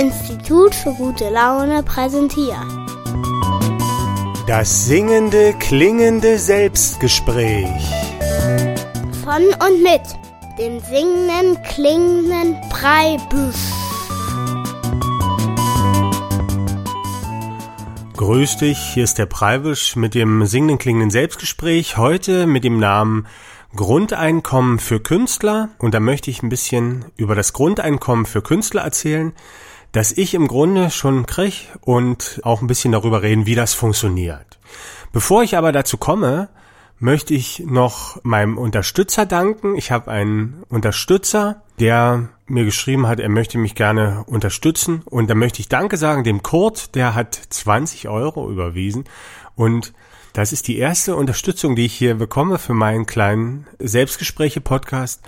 Institut für gute Laune präsentiert. Das singende, klingende Selbstgespräch. Von und mit dem singenden, klingenden Breibüsch. Grüß dich, hier ist der Preibisch mit dem singenden, klingenden Selbstgespräch. Heute mit dem Namen Grundeinkommen für Künstler. Und da möchte ich ein bisschen über das Grundeinkommen für Künstler erzählen, das ich im Grunde schon krieg und auch ein bisschen darüber reden, wie das funktioniert. Bevor ich aber dazu komme, möchte ich noch meinem Unterstützer danken. Ich habe einen Unterstützer, der mir geschrieben hat, er möchte mich gerne unterstützen. Und da möchte ich Danke sagen dem Kurt, der hat 20 Euro überwiesen. Und das ist die erste Unterstützung, die ich hier bekomme für meinen kleinen Selbstgespräche-Podcast.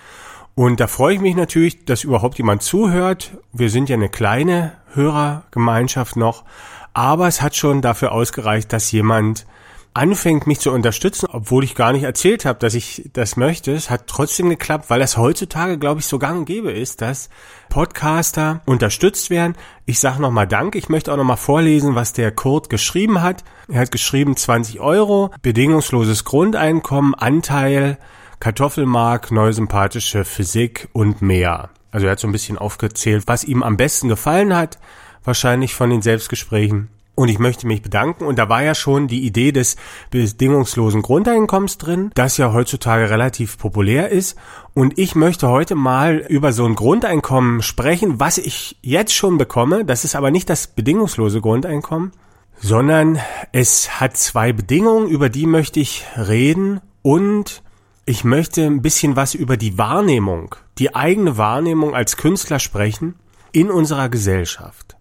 Und da freue ich mich natürlich, dass überhaupt jemand zuhört. Wir sind ja eine kleine Hörergemeinschaft noch, aber es hat schon dafür ausgereicht, dass jemand anfängt, mich zu unterstützen, obwohl ich gar nicht erzählt habe, dass ich das möchte. Es hat trotzdem geklappt, weil das heutzutage, glaube ich, so gang und gäbe ist, dass Podcaster unterstützt werden. Ich sage nochmal Dank. Ich möchte auch nochmal vorlesen, was der Kurt geschrieben hat. Er hat geschrieben 20 Euro, bedingungsloses Grundeinkommen, Anteil, Kartoffelmark, neue sympathische Physik und mehr. Also er hat so ein bisschen aufgezählt, was ihm am besten gefallen hat, wahrscheinlich von den Selbstgesprächen. Und ich möchte mich bedanken. Und da war ja schon die Idee des bedingungslosen Grundeinkommens drin, das ja heutzutage relativ populär ist. Und ich möchte heute mal über so ein Grundeinkommen sprechen, was ich jetzt schon bekomme. Das ist aber nicht das bedingungslose Grundeinkommen, sondern es hat zwei Bedingungen, über die möchte ich reden. Und ich möchte ein bisschen was über die Wahrnehmung, die eigene Wahrnehmung als Künstler sprechen in unserer Gesellschaft.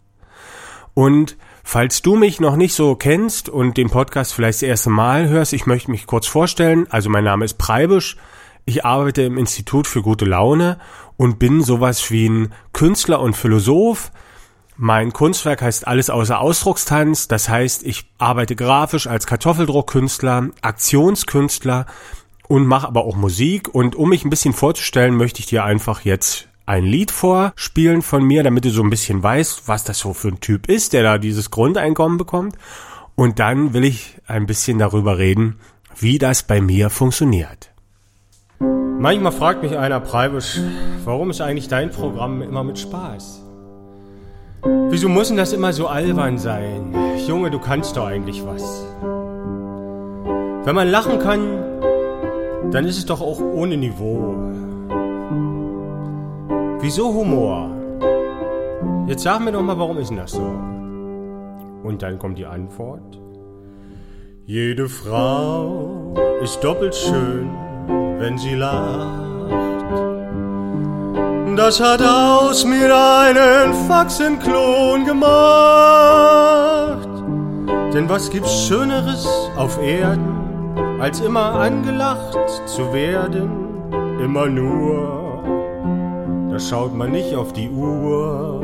Und Falls du mich noch nicht so kennst und den Podcast vielleicht das erste Mal hörst, ich möchte mich kurz vorstellen. Also mein Name ist Preibisch. Ich arbeite im Institut für gute Laune und bin sowas wie ein Künstler und Philosoph. Mein Kunstwerk heißt Alles außer Ausdruckstanz. Das heißt, ich arbeite grafisch als Kartoffeldruckkünstler, Aktionskünstler und mache aber auch Musik. Und um mich ein bisschen vorzustellen, möchte ich dir einfach jetzt ein Lied vorspielen von mir, damit du so ein bisschen weißt, was das so für ein Typ ist, der da dieses Grundeinkommen bekommt. Und dann will ich ein bisschen darüber reden, wie das bei mir funktioniert. Manchmal fragt mich einer Preibisch, warum ist eigentlich dein Programm immer mit Spaß? Wieso muss denn das immer so albern sein? Junge, du kannst doch eigentlich was. Wenn man lachen kann, dann ist es doch auch ohne Niveau. Wieso Humor? Jetzt sag mir doch mal, warum ist denn das so? Und dann kommt die Antwort. Jede Frau ist doppelt schön, wenn sie lacht. Das hat aus mir einen Faxenklon gemacht. Denn was gibt's Schöneres auf Erden, als immer angelacht zu werden? Immer nur da schaut man nicht auf die Uhr.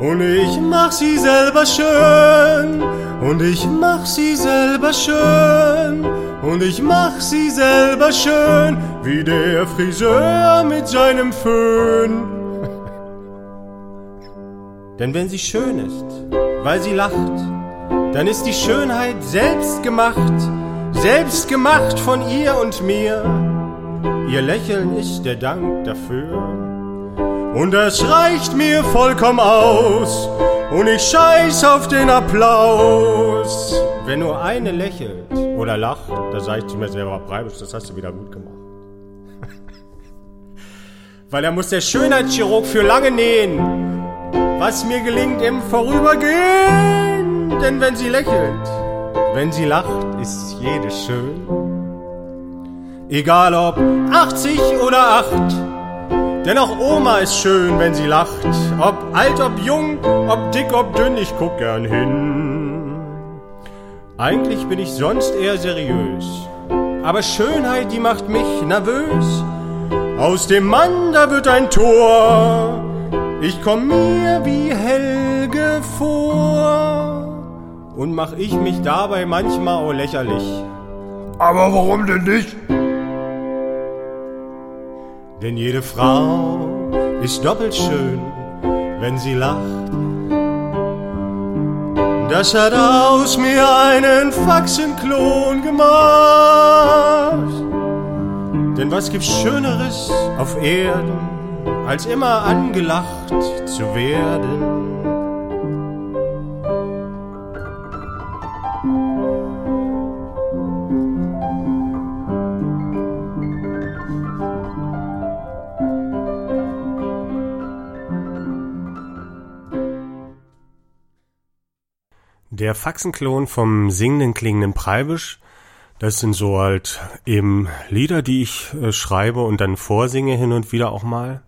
Und ich mach sie selber schön, und ich mach sie selber schön, und ich mach sie selber schön, wie der Friseur mit seinem Föhn. Denn wenn sie schön ist, weil sie lacht, dann ist die Schönheit selbst gemacht, selbst gemacht von ihr und mir. Ihr Lächeln ist der Dank dafür. Und das reicht mir vollkommen aus. Und ich scheiß auf den Applaus. Wenn nur eine lächelt oder lacht, da sag ich zu mir selber, Breibisch, das hast du wieder gut gemacht. Weil er muss der Schönheitschirurg für lange nähen, was mir gelingt im Vorübergehen. Denn wenn sie lächelt, wenn sie lacht, ist jede schön. Egal ob 80 oder 8. Denn auch Oma ist schön, wenn sie lacht. Ob alt, ob jung, ob dick, ob dünn, ich guck gern hin. Eigentlich bin ich sonst eher seriös. Aber Schönheit, die macht mich nervös. Aus dem Mann, da wird ein Tor. Ich komm mir wie Helge vor. Und mach ich mich dabei manchmal auch lächerlich. Aber warum denn nicht? Denn jede Frau ist doppelt schön, wenn sie lacht. Das hat aus mir einen Faxenklon gemacht. Denn was gibt's Schöneres auf Erden, als immer angelacht zu werden? Der Faxenklon vom singenden klingenden Preibisch, das sind so halt eben Lieder, die ich äh, schreibe und dann vorsinge hin und wieder auch mal.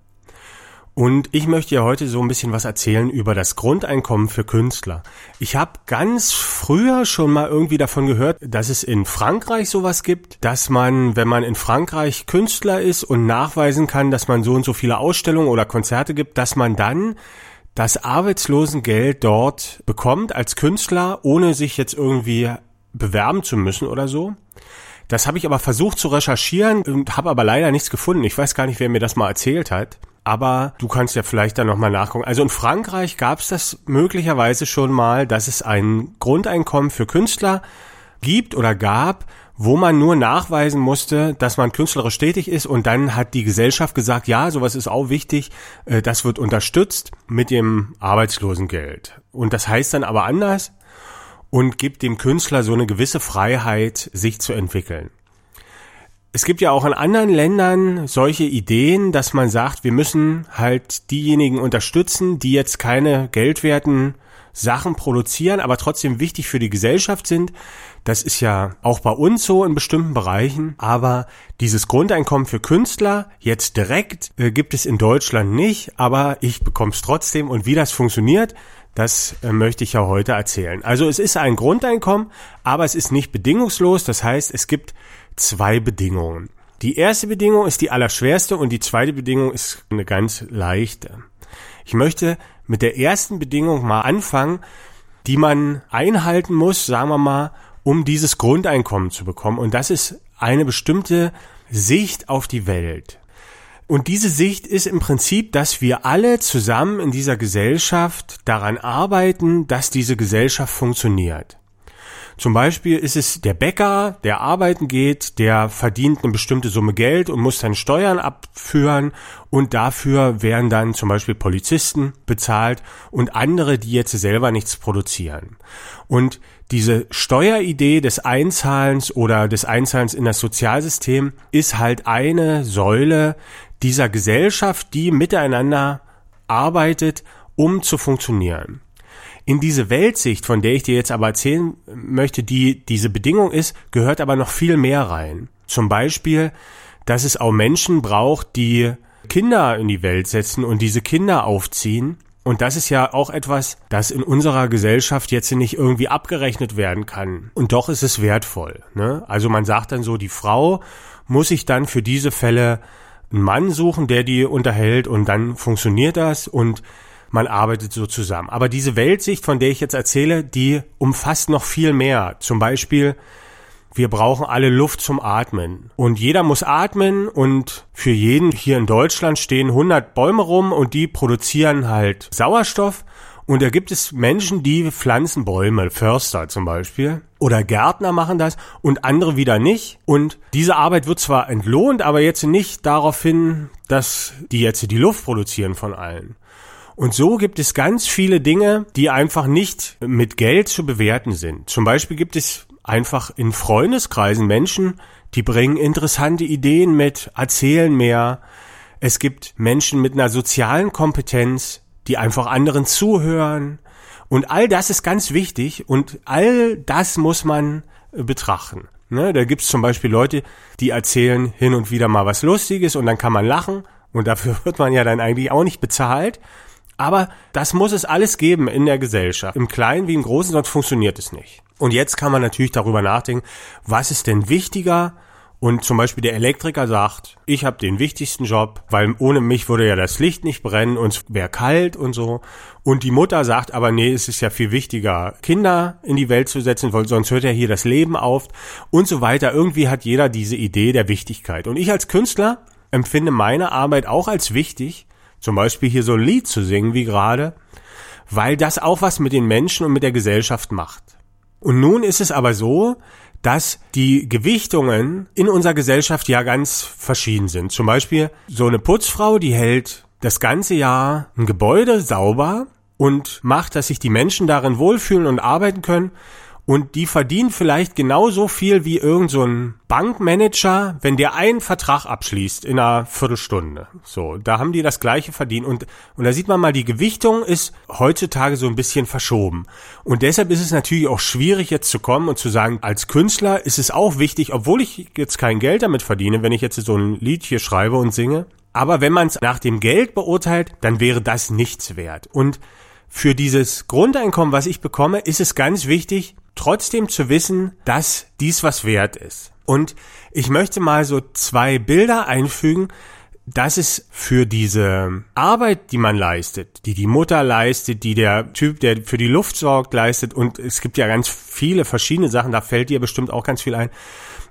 Und ich möchte ja heute so ein bisschen was erzählen über das Grundeinkommen für Künstler. Ich habe ganz früher schon mal irgendwie davon gehört, dass es in Frankreich sowas gibt, dass man, wenn man in Frankreich Künstler ist und nachweisen kann, dass man so und so viele Ausstellungen oder Konzerte gibt, dass man dann das Arbeitslosengeld dort bekommt als Künstler, ohne sich jetzt irgendwie bewerben zu müssen oder so. Das habe ich aber versucht zu recherchieren und habe aber leider nichts gefunden. Ich weiß gar nicht, wer mir das mal erzählt hat. Aber du kannst ja vielleicht dann nochmal nachgucken. Also in Frankreich gab es das möglicherweise schon mal, dass es ein Grundeinkommen für Künstler gibt oder gab, wo man nur nachweisen musste, dass man künstlerisch tätig ist und dann hat die Gesellschaft gesagt, ja, sowas ist auch wichtig, äh, das wird unterstützt mit dem Arbeitslosengeld. Und das heißt dann aber anders und gibt dem Künstler so eine gewisse Freiheit, sich zu entwickeln. Es gibt ja auch in anderen Ländern solche Ideen, dass man sagt, wir müssen halt diejenigen unterstützen, die jetzt keine geldwerten Sachen produzieren, aber trotzdem wichtig für die Gesellschaft sind. Das ist ja auch bei uns so in bestimmten Bereichen. Aber dieses Grundeinkommen für Künstler jetzt direkt äh, gibt es in Deutschland nicht, aber ich bekomme es trotzdem. Und wie das funktioniert, das äh, möchte ich ja heute erzählen. Also es ist ein Grundeinkommen, aber es ist nicht bedingungslos. Das heißt, es gibt zwei Bedingungen. Die erste Bedingung ist die allerschwerste und die zweite Bedingung ist eine ganz leichte. Ich möchte mit der ersten Bedingung mal anfangen, die man einhalten muss, sagen wir mal, um dieses Grundeinkommen zu bekommen. Und das ist eine bestimmte Sicht auf die Welt. Und diese Sicht ist im Prinzip, dass wir alle zusammen in dieser Gesellschaft daran arbeiten, dass diese Gesellschaft funktioniert. Zum Beispiel ist es der Bäcker, der arbeiten geht, der verdient eine bestimmte Summe Geld und muss dann Steuern abführen und dafür werden dann zum Beispiel Polizisten bezahlt und andere, die jetzt selber nichts produzieren. Und diese Steueridee des Einzahlens oder des Einzahlens in das Sozialsystem ist halt eine Säule dieser Gesellschaft, die miteinander arbeitet, um zu funktionieren in diese Weltsicht, von der ich dir jetzt aber erzählen möchte, die diese Bedingung ist, gehört aber noch viel mehr rein. Zum Beispiel, dass es auch Menschen braucht, die Kinder in die Welt setzen und diese Kinder aufziehen. Und das ist ja auch etwas, das in unserer Gesellschaft jetzt nicht irgendwie abgerechnet werden kann. Und doch ist es wertvoll. Ne? Also man sagt dann so, die Frau muss sich dann für diese Fälle einen Mann suchen, der die unterhält und dann funktioniert das und man arbeitet so zusammen. Aber diese Weltsicht, von der ich jetzt erzähle, die umfasst noch viel mehr. Zum Beispiel, wir brauchen alle Luft zum Atmen. Und jeder muss atmen und für jeden hier in Deutschland stehen 100 Bäume rum und die produzieren halt Sauerstoff. Und da gibt es Menschen, die pflanzen Bäume, Förster zum Beispiel. Oder Gärtner machen das und andere wieder nicht. Und diese Arbeit wird zwar entlohnt, aber jetzt nicht darauf hin, dass die jetzt die Luft produzieren von allen. Und so gibt es ganz viele Dinge, die einfach nicht mit Geld zu bewerten sind. Zum Beispiel gibt es einfach in Freundeskreisen Menschen, die bringen interessante Ideen mit, erzählen mehr. Es gibt Menschen mit einer sozialen Kompetenz, die einfach anderen zuhören. Und all das ist ganz wichtig und all das muss man betrachten. Ne, da gibt's zum Beispiel Leute, die erzählen hin und wieder mal was Lustiges und dann kann man lachen und dafür wird man ja dann eigentlich auch nicht bezahlt. Aber das muss es alles geben in der Gesellschaft. Im Kleinen wie im Großen, sonst funktioniert es nicht. Und jetzt kann man natürlich darüber nachdenken, was ist denn wichtiger? Und zum Beispiel der Elektriker sagt, ich habe den wichtigsten Job, weil ohne mich würde ja das Licht nicht brennen und es wäre kalt und so. Und die Mutter sagt aber, nee, es ist ja viel wichtiger, Kinder in die Welt zu setzen, weil sonst hört ja hier das Leben auf und so weiter. Irgendwie hat jeder diese Idee der Wichtigkeit. Und ich als Künstler empfinde meine Arbeit auch als wichtig, zum Beispiel hier so ein Lied zu singen wie gerade, weil das auch was mit den Menschen und mit der Gesellschaft macht. Und nun ist es aber so, dass die Gewichtungen in unserer Gesellschaft ja ganz verschieden sind. Zum Beispiel so eine Putzfrau, die hält das ganze Jahr ein Gebäude sauber und macht, dass sich die Menschen darin wohlfühlen und arbeiten können und die verdienen vielleicht genauso viel wie irgend so ein Bankmanager, wenn der einen Vertrag abschließt in einer Viertelstunde. So, da haben die das gleiche verdient. Und und da sieht man mal, die Gewichtung ist heutzutage so ein bisschen verschoben. Und deshalb ist es natürlich auch schwierig jetzt zu kommen und zu sagen, als Künstler ist es auch wichtig, obwohl ich jetzt kein Geld damit verdiene, wenn ich jetzt so ein Lied hier schreibe und singe, aber wenn man es nach dem Geld beurteilt, dann wäre das nichts wert. Und für dieses Grundeinkommen, was ich bekomme, ist es ganz wichtig, trotzdem zu wissen, dass dies was wert ist. Und ich möchte mal so zwei Bilder einfügen, dass es für diese Arbeit, die man leistet, die die Mutter leistet, die der Typ, der für die Luft sorgt, leistet, und es gibt ja ganz viele verschiedene Sachen, da fällt dir bestimmt auch ganz viel ein.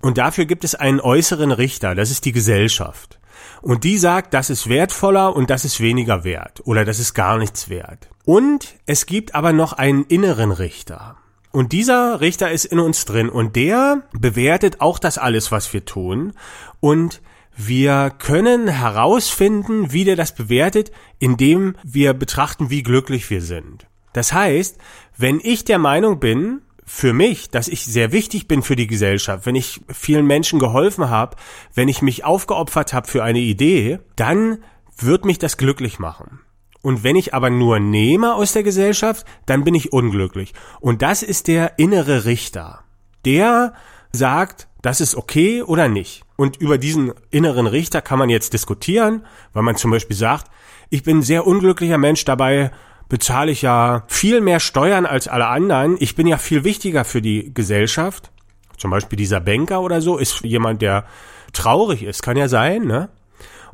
Und dafür gibt es einen äußeren Richter, das ist die Gesellschaft. Und die sagt, das ist wertvoller und das ist weniger wert oder das ist gar nichts wert. Und es gibt aber noch einen inneren Richter. Und dieser Richter ist in uns drin und der bewertet auch das alles, was wir tun. Und wir können herausfinden, wie der das bewertet, indem wir betrachten, wie glücklich wir sind. Das heißt, wenn ich der Meinung bin, für mich, dass ich sehr wichtig bin für die Gesellschaft, wenn ich vielen Menschen geholfen habe, wenn ich mich aufgeopfert habe für eine Idee, dann wird mich das glücklich machen. Und wenn ich aber nur nehme aus der Gesellschaft, dann bin ich unglücklich. Und das ist der innere Richter. Der sagt, das ist okay oder nicht. Und über diesen inneren Richter kann man jetzt diskutieren, weil man zum Beispiel sagt, ich bin ein sehr unglücklicher Mensch, dabei bezahle ich ja viel mehr Steuern als alle anderen. Ich bin ja viel wichtiger für die Gesellschaft. Zum Beispiel dieser Banker oder so ist jemand, der traurig ist, kann ja sein, ne?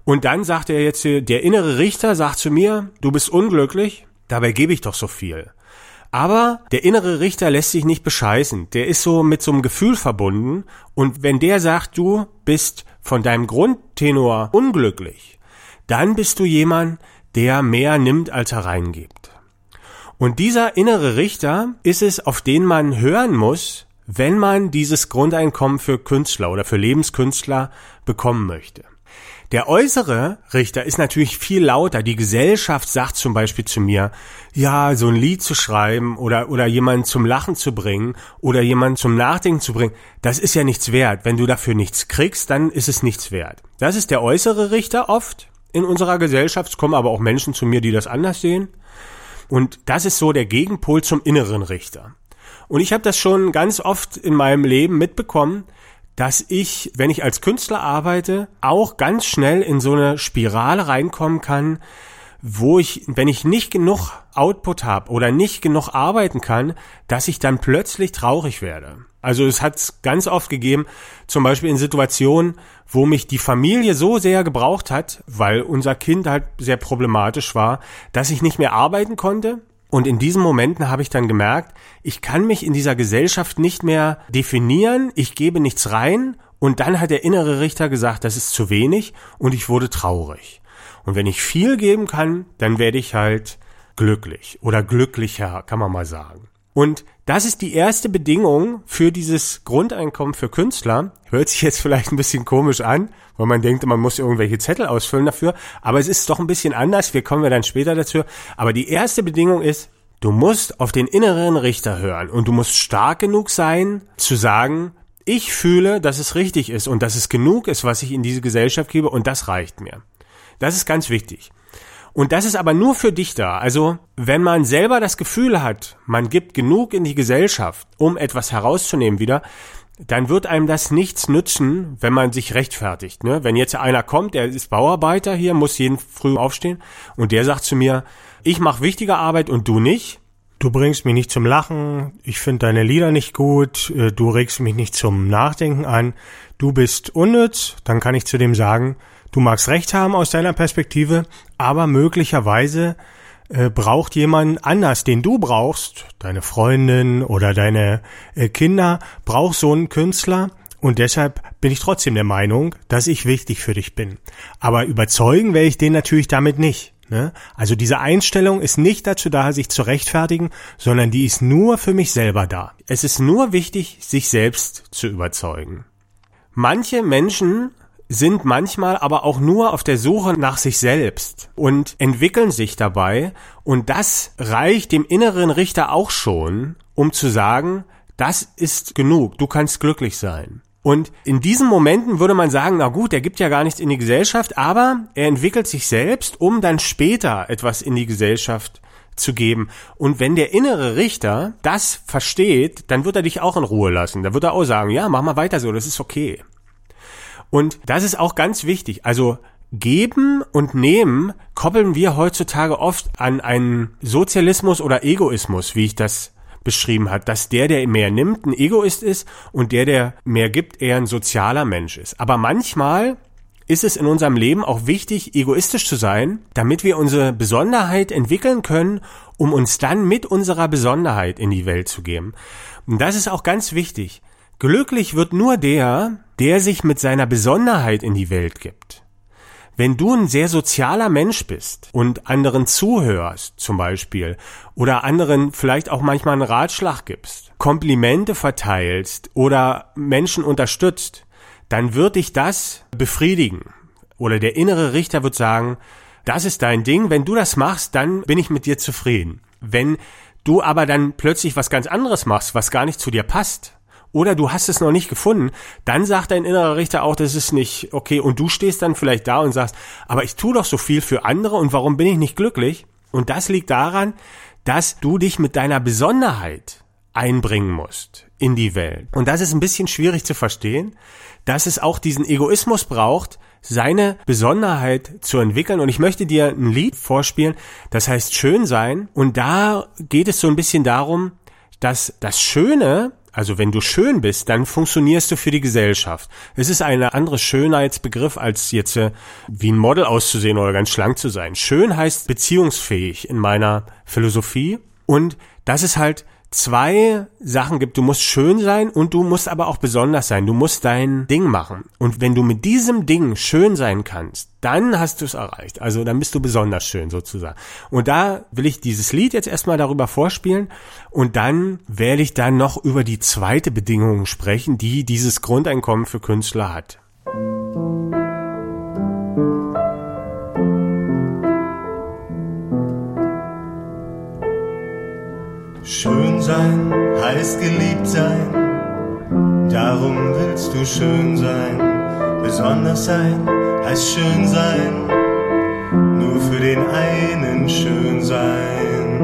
Und dann sagt er jetzt, der innere Richter sagt zu mir, du bist unglücklich, dabei gebe ich doch so viel. Aber der innere Richter lässt sich nicht bescheißen. Der ist so mit so einem Gefühl verbunden. Und wenn der sagt, du bist von deinem Grundtenor unglücklich, dann bist du jemand, der mehr nimmt, als er reingibt. Und dieser innere Richter ist es, auf den man hören muss, wenn man dieses Grundeinkommen für Künstler oder für Lebenskünstler bekommen möchte. Der äußere Richter ist natürlich viel lauter. Die Gesellschaft sagt zum Beispiel zu mir, ja, so ein Lied zu schreiben oder, oder jemanden zum Lachen zu bringen oder jemanden zum Nachdenken zu bringen, das ist ja nichts wert. Wenn du dafür nichts kriegst, dann ist es nichts wert. Das ist der äußere Richter oft in unserer Gesellschaft. Es kommen aber auch Menschen zu mir, die das anders sehen. Und das ist so der Gegenpol zum inneren Richter. Und ich habe das schon ganz oft in meinem Leben mitbekommen, dass ich, wenn ich als Künstler arbeite, auch ganz schnell in so eine Spirale reinkommen kann, wo ich, wenn ich nicht genug Output habe oder nicht genug arbeiten kann, dass ich dann plötzlich traurig werde. Also es hat ganz oft gegeben, zum Beispiel in Situationen, wo mich die Familie so sehr gebraucht hat, weil unser Kind halt sehr problematisch war, dass ich nicht mehr arbeiten konnte, und in diesen Momenten habe ich dann gemerkt, ich kann mich in dieser Gesellschaft nicht mehr definieren, ich gebe nichts rein und dann hat der innere Richter gesagt, das ist zu wenig und ich wurde traurig. Und wenn ich viel geben kann, dann werde ich halt glücklich oder glücklicher, kann man mal sagen. Und das ist die erste Bedingung für dieses Grundeinkommen für Künstler. Hört sich jetzt vielleicht ein bisschen komisch an, weil man denkt, man muss irgendwelche Zettel ausfüllen dafür. Aber es ist doch ein bisschen anders. Wir kommen wir dann später dazu. Aber die erste Bedingung ist, du musst auf den inneren Richter hören und du musst stark genug sein, zu sagen, ich fühle, dass es richtig ist und dass es genug ist, was ich in diese Gesellschaft gebe und das reicht mir. Das ist ganz wichtig. Und das ist aber nur für dich da. Also, wenn man selber das Gefühl hat, man gibt genug in die Gesellschaft, um etwas herauszunehmen wieder, dann wird einem das nichts nützen, wenn man sich rechtfertigt. Ne? Wenn jetzt einer kommt, der ist Bauarbeiter hier, muss jeden früh aufstehen und der sagt zu mir, ich mache wichtige Arbeit und du nicht. Du bringst mich nicht zum Lachen, ich finde deine Lieder nicht gut, äh, du regst mich nicht zum Nachdenken an, du bist unnütz, dann kann ich zu dem sagen, Du magst recht haben aus deiner Perspektive, aber möglicherweise äh, braucht jemand anders, den du brauchst, deine Freundin oder deine äh, Kinder, braucht so einen Künstler und deshalb bin ich trotzdem der Meinung, dass ich wichtig für dich bin. Aber überzeugen werde ich den natürlich damit nicht. Ne? Also diese Einstellung ist nicht dazu da, sich zu rechtfertigen, sondern die ist nur für mich selber da. Es ist nur wichtig, sich selbst zu überzeugen. Manche Menschen sind manchmal aber auch nur auf der Suche nach sich selbst und entwickeln sich dabei und das reicht dem inneren Richter auch schon, um zu sagen, das ist genug, du kannst glücklich sein. Und in diesen Momenten würde man sagen, na gut, er gibt ja gar nichts in die Gesellschaft, aber er entwickelt sich selbst, um dann später etwas in die Gesellschaft zu geben. Und wenn der innere Richter das versteht, dann wird er dich auch in Ruhe lassen. Da wird er auch sagen, ja, mach mal weiter so, das ist okay. Und das ist auch ganz wichtig. Also Geben und Nehmen koppeln wir heutzutage oft an einen Sozialismus oder Egoismus, wie ich das beschrieben hat, dass der, der mehr nimmt, ein Egoist ist und der, der mehr gibt, eher ein sozialer Mensch ist. Aber manchmal ist es in unserem Leben auch wichtig, egoistisch zu sein, damit wir unsere Besonderheit entwickeln können, um uns dann mit unserer Besonderheit in die Welt zu geben. Und das ist auch ganz wichtig. Glücklich wird nur der, der sich mit seiner Besonderheit in die Welt gibt. Wenn du ein sehr sozialer Mensch bist und anderen zuhörst zum Beispiel oder anderen vielleicht auch manchmal einen Ratschlag gibst, Komplimente verteilst oder Menschen unterstützt, dann wird dich das befriedigen. Oder der innere Richter wird sagen, das ist dein Ding, wenn du das machst, dann bin ich mit dir zufrieden. Wenn du aber dann plötzlich was ganz anderes machst, was gar nicht zu dir passt, oder du hast es noch nicht gefunden, dann sagt dein innerer Richter auch, das ist nicht okay und du stehst dann vielleicht da und sagst, aber ich tue doch so viel für andere und warum bin ich nicht glücklich? Und das liegt daran, dass du dich mit deiner Besonderheit einbringen musst in die Welt. Und das ist ein bisschen schwierig zu verstehen, dass es auch diesen Egoismus braucht, seine Besonderheit zu entwickeln. Und ich möchte dir ein Lied vorspielen, das heißt Schön sein. Und da geht es so ein bisschen darum, dass das Schöne also wenn du schön bist, dann funktionierst du für die Gesellschaft. Es ist ein anderer Schönheitsbegriff, als jetzt äh, wie ein Model auszusehen oder ganz schlank zu sein. Schön heißt beziehungsfähig in meiner Philosophie. Und das ist halt zwei Sachen gibt. Du musst schön sein und du musst aber auch besonders sein. Du musst dein Ding machen. Und wenn du mit diesem Ding schön sein kannst, dann hast du es erreicht. Also dann bist du besonders schön sozusagen. Und da will ich dieses Lied jetzt erstmal darüber vorspielen und dann werde ich dann noch über die zweite Bedingung sprechen, die dieses Grundeinkommen für Künstler hat. Schön sein heißt geliebt sein, darum willst du schön sein. Besonders sein heißt schön sein, nur für den einen schön sein.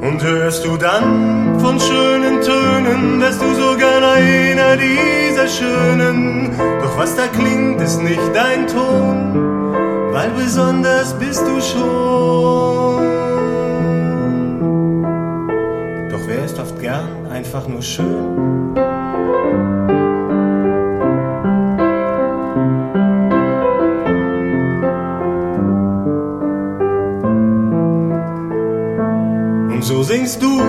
Und hörst du dann von schönen Tönen, wärst du so gern einer dieser Schönen. Doch was da klingt, ist nicht dein Ton weil besonders bist du schon. Doch wer ist oft gern einfach nur schön? Und so singst du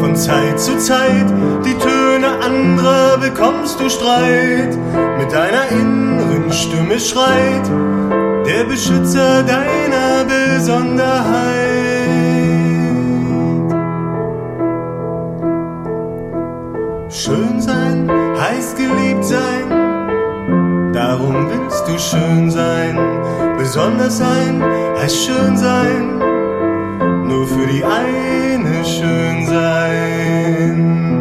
von Zeit zu Zeit die Töne anderer, bekommst du Streit. Mit deiner inneren Stimme schreit der Beschützer deiner Besonderheit. Schön sein heißt geliebt sein, darum willst du schön sein. Besonders sein heißt schön sein, nur für die eine schön sein.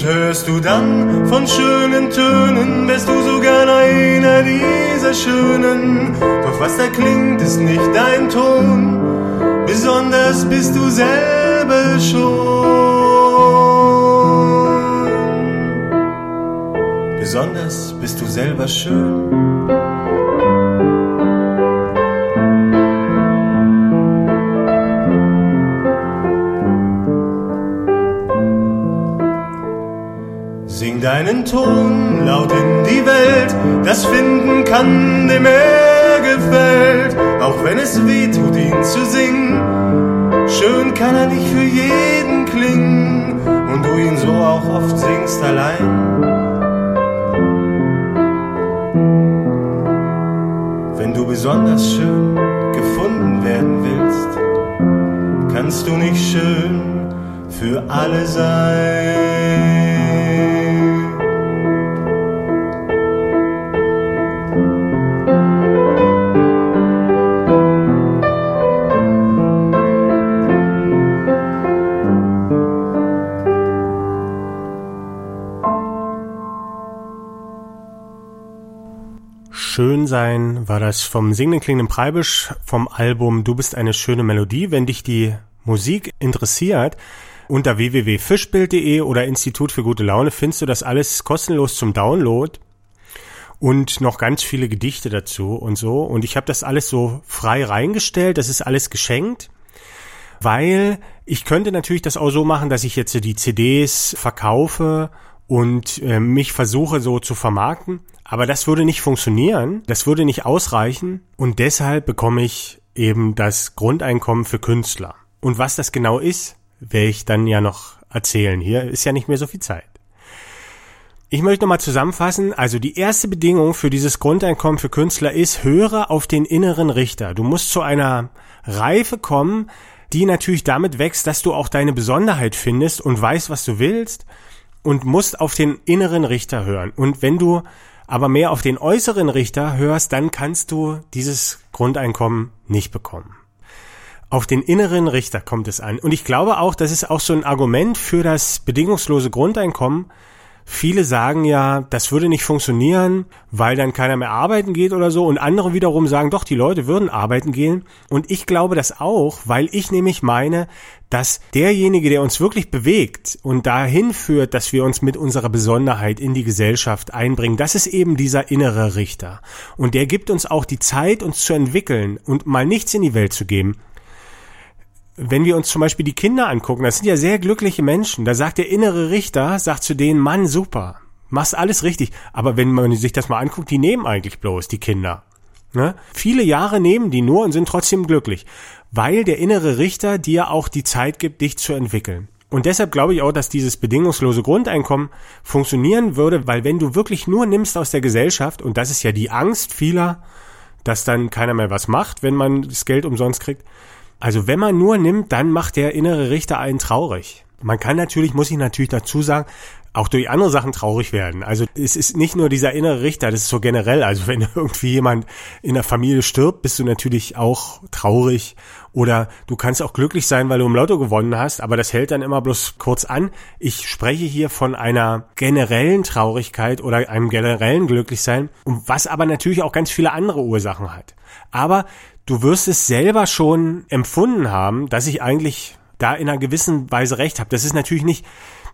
Und hörst du dann von schönen Tönen, wärst du sogar einer dieser Schönen. Doch was da klingt, ist nicht dein Ton, besonders bist du selber schon. Besonders bist du selber schön. Deinen Ton laut in die Welt, das finden kann, dem er gefällt, auch wenn es weh tut, ihn zu singen. Schön kann er nicht für jeden klingen und du ihn so auch oft singst allein. Wenn du besonders schön gefunden werden willst, kannst du nicht schön für alle sein. War das vom singenden klingenden Preibisch vom Album Du bist eine schöne Melodie. Wenn dich die Musik interessiert, unter www.fischbild.de oder Institut für gute Laune findest du das alles kostenlos zum Download und noch ganz viele Gedichte dazu und so. Und ich habe das alles so frei reingestellt, das ist alles geschenkt, weil ich könnte natürlich das auch so machen, dass ich jetzt die CDs verkaufe und äh, mich versuche so zu vermarkten. Aber das würde nicht funktionieren, das würde nicht ausreichen und deshalb bekomme ich eben das Grundeinkommen für Künstler. Und was das genau ist, werde ich dann ja noch erzählen. Hier ist ja nicht mehr so viel Zeit. Ich möchte nochmal zusammenfassen. Also die erste Bedingung für dieses Grundeinkommen für Künstler ist, höre auf den inneren Richter. Du musst zu einer Reife kommen, die natürlich damit wächst, dass du auch deine Besonderheit findest und weißt, was du willst und musst auf den inneren Richter hören. Und wenn du aber mehr auf den äußeren Richter hörst, dann kannst du dieses Grundeinkommen nicht bekommen. Auf den inneren Richter kommt es an. Und ich glaube auch, das ist auch so ein Argument für das bedingungslose Grundeinkommen, Viele sagen ja, das würde nicht funktionieren, weil dann keiner mehr arbeiten geht oder so. Und andere wiederum sagen, doch, die Leute würden arbeiten gehen. Und ich glaube das auch, weil ich nämlich meine, dass derjenige, der uns wirklich bewegt und dahin führt, dass wir uns mit unserer Besonderheit in die Gesellschaft einbringen, das ist eben dieser innere Richter. Und der gibt uns auch die Zeit, uns zu entwickeln und mal nichts in die Welt zu geben, wenn wir uns zum Beispiel die Kinder angucken, das sind ja sehr glückliche Menschen. Da sagt der innere Richter, sagt zu denen, Mann, super, machst alles richtig. Aber wenn man sich das mal anguckt, die nehmen eigentlich bloß die Kinder. Ne? Viele Jahre nehmen die nur und sind trotzdem glücklich, weil der innere Richter dir auch die Zeit gibt, dich zu entwickeln. Und deshalb glaube ich auch, dass dieses bedingungslose Grundeinkommen funktionieren würde, weil wenn du wirklich nur nimmst aus der Gesellschaft, und das ist ja die Angst vieler, dass dann keiner mehr was macht, wenn man das Geld umsonst kriegt, also wenn man nur nimmt, dann macht der innere Richter einen traurig. Man kann natürlich, muss ich natürlich dazu sagen, auch durch andere Sachen traurig werden. Also es ist nicht nur dieser innere Richter, das ist so generell. Also wenn irgendwie jemand in der Familie stirbt, bist du natürlich auch traurig. Oder du kannst auch glücklich sein, weil du im Lotto gewonnen hast, aber das hält dann immer bloß kurz an. Ich spreche hier von einer generellen Traurigkeit oder einem generellen Glücklichsein, was aber natürlich auch ganz viele andere Ursachen hat. Aber du wirst es selber schon empfunden haben, dass ich eigentlich da in einer gewissen Weise recht habe. Das ist natürlich nicht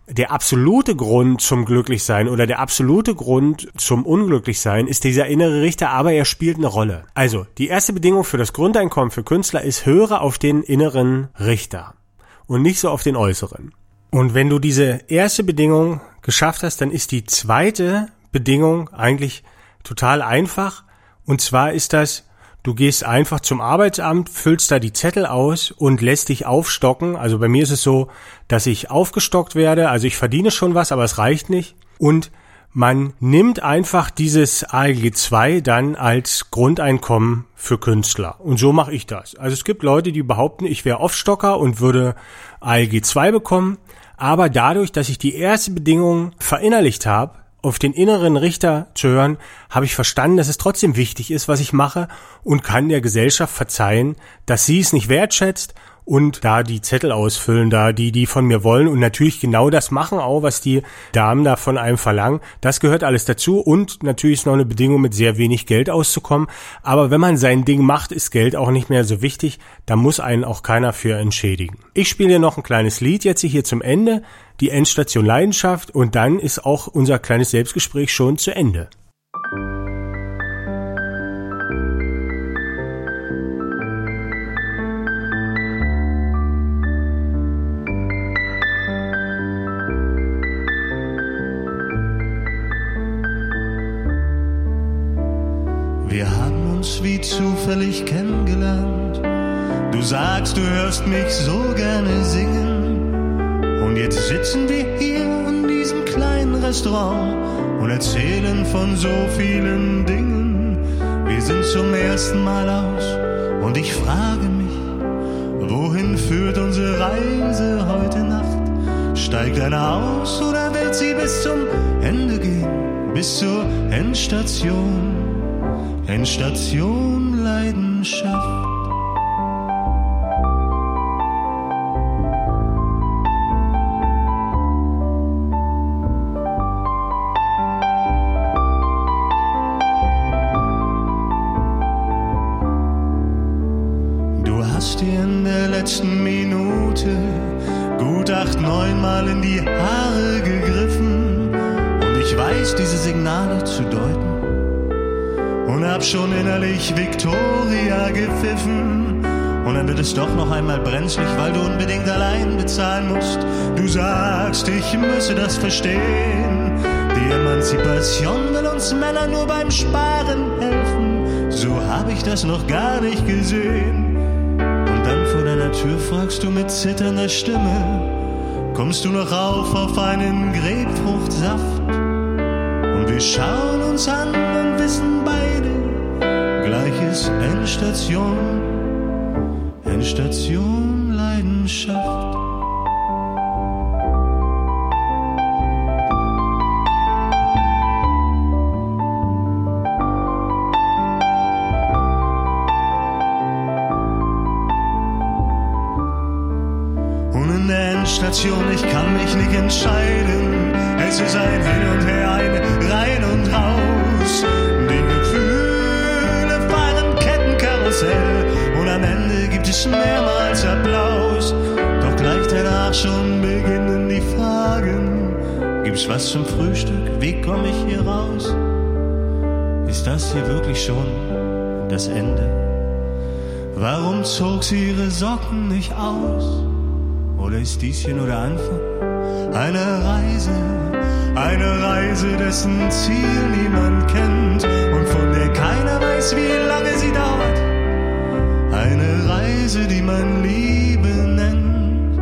der absolute Grund zum Glücklichsein oder der absolute Grund zum Unglücklichsein ist dieser innere Richter, aber er spielt eine Rolle. Also, die erste Bedingung für das Grundeinkommen für Künstler ist, höre auf den inneren Richter und nicht so auf den äußeren. Und wenn du diese erste Bedingung geschafft hast, dann ist die zweite Bedingung eigentlich total einfach. Und zwar ist das, Du gehst einfach zum Arbeitsamt, füllst da die Zettel aus und lässt dich aufstocken. Also bei mir ist es so, dass ich aufgestockt werde. Also ich verdiene schon was, aber es reicht nicht. Und man nimmt einfach dieses ALG 2 dann als Grundeinkommen für Künstler. Und so mache ich das. Also es gibt Leute, die behaupten, ich wäre Aufstocker und würde ALG 2 bekommen. Aber dadurch, dass ich die erste Bedingung verinnerlicht habe, auf den inneren Richter zu hören, habe ich verstanden, dass es trotzdem wichtig ist, was ich mache und kann der Gesellschaft verzeihen, dass sie es nicht wertschätzt und da die Zettel ausfüllen, da die, die von mir wollen und natürlich genau das machen auch, was die Damen da von einem verlangen. Das gehört alles dazu und natürlich ist noch eine Bedingung, mit sehr wenig Geld auszukommen. Aber wenn man sein Ding macht, ist Geld auch nicht mehr so wichtig. Da muss einen auch keiner für entschädigen. Ich spiele dir noch ein kleines Lied jetzt hier zum Ende, die Endstation Leidenschaft und dann ist auch unser kleines Selbstgespräch schon zu Ende. Wir haben uns wie zufällig kennengelernt. Du sagst, du hörst mich so gerne singen. Und jetzt sitzen wir hier in diesem kleinen Restaurant und erzählen von so vielen Dingen. Wir sind zum ersten Mal aus und ich frage mich, wohin führt unsere Reise heute Nacht? Steigt einer aus oder wird sie bis zum Ende gehen, bis zur Endstation? Endstation Leidenschaft. Diese Signale zu deuten. Und hab schon innerlich Victoria gepfiffen. Und dann wird es doch noch einmal brenzlig, weil du unbedingt allein bezahlen musst. Du sagst, ich müsse das verstehen. Die Emanzipation will uns Männer nur beim Sparen helfen. So hab ich das noch gar nicht gesehen deiner Tür fragst du mit zitternder Stimme, kommst du noch rauf auf einen Grapefruchtsaft? Wir schauen uns an und wissen beide, gleiches Endstation, Endstation Leidenschaft. Zum Frühstück? Wie komme ich hier raus? Ist das hier wirklich schon das Ende? Warum zog sie ihre Socken nicht aus? Oder ist dies hier nur der Anfang? Eine Reise, eine Reise, dessen Ziel niemand kennt und von der keiner weiß, wie lange sie dauert. Eine Reise, die man Liebe nennt.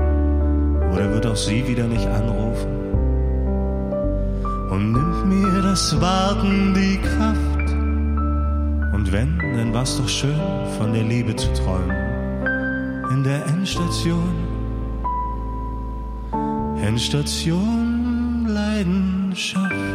Oder wird auch sie wieder nicht anrufen? Und nimmt mir das Warten die Kraft? Und wenn, dann war's doch schön, von der Liebe zu träumen. In der Endstation Endstation Leidenschaft.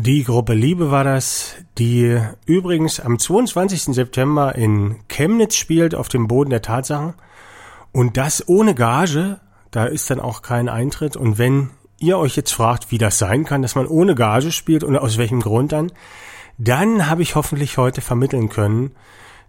Die Gruppe Liebe war das, die übrigens am 22. September in Chemnitz spielt, auf dem Boden der Tatsachen. Und das ohne Gage, da ist dann auch kein Eintritt. Und wenn ihr euch jetzt fragt, wie das sein kann, dass man ohne Gage spielt und aus welchem Grund dann, dann habe ich hoffentlich heute vermitteln können,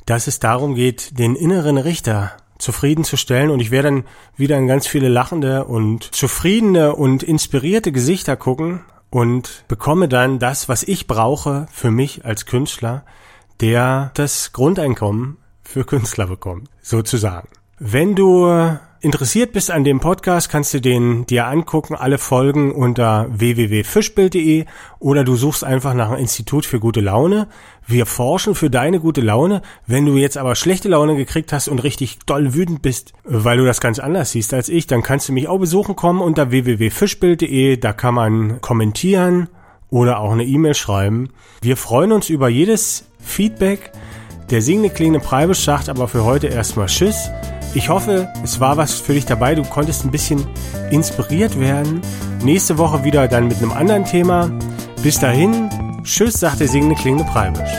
dass es darum geht, den inneren Richter zufriedenzustellen und ich werde dann wieder in ganz viele lachende und zufriedene und inspirierte Gesichter gucken, und bekomme dann das, was ich brauche für mich als Künstler, der das Grundeinkommen für Künstler bekommt, sozusagen. Wenn du interessiert bist an dem Podcast, kannst du den dir angucken, alle Folgen unter www.fischbild.de oder du suchst einfach nach einem Institut für gute Laune. Wir forschen für deine gute Laune. Wenn du jetzt aber schlechte Laune gekriegt hast und richtig doll wütend bist, weil du das ganz anders siehst als ich, dann kannst du mich auch besuchen kommen unter www.fischbild.de. Da kann man kommentieren oder auch eine E-Mail schreiben. Wir freuen uns über jedes Feedback. Der singende klingende Preibisch sagt aber für heute erstmal Tschüss. Ich hoffe, es war was für dich dabei. Du konntest ein bisschen inspiriert werden. Nächste Woche wieder dann mit einem anderen Thema. Bis dahin, tschüss, sagt der singende klingende Preibisch.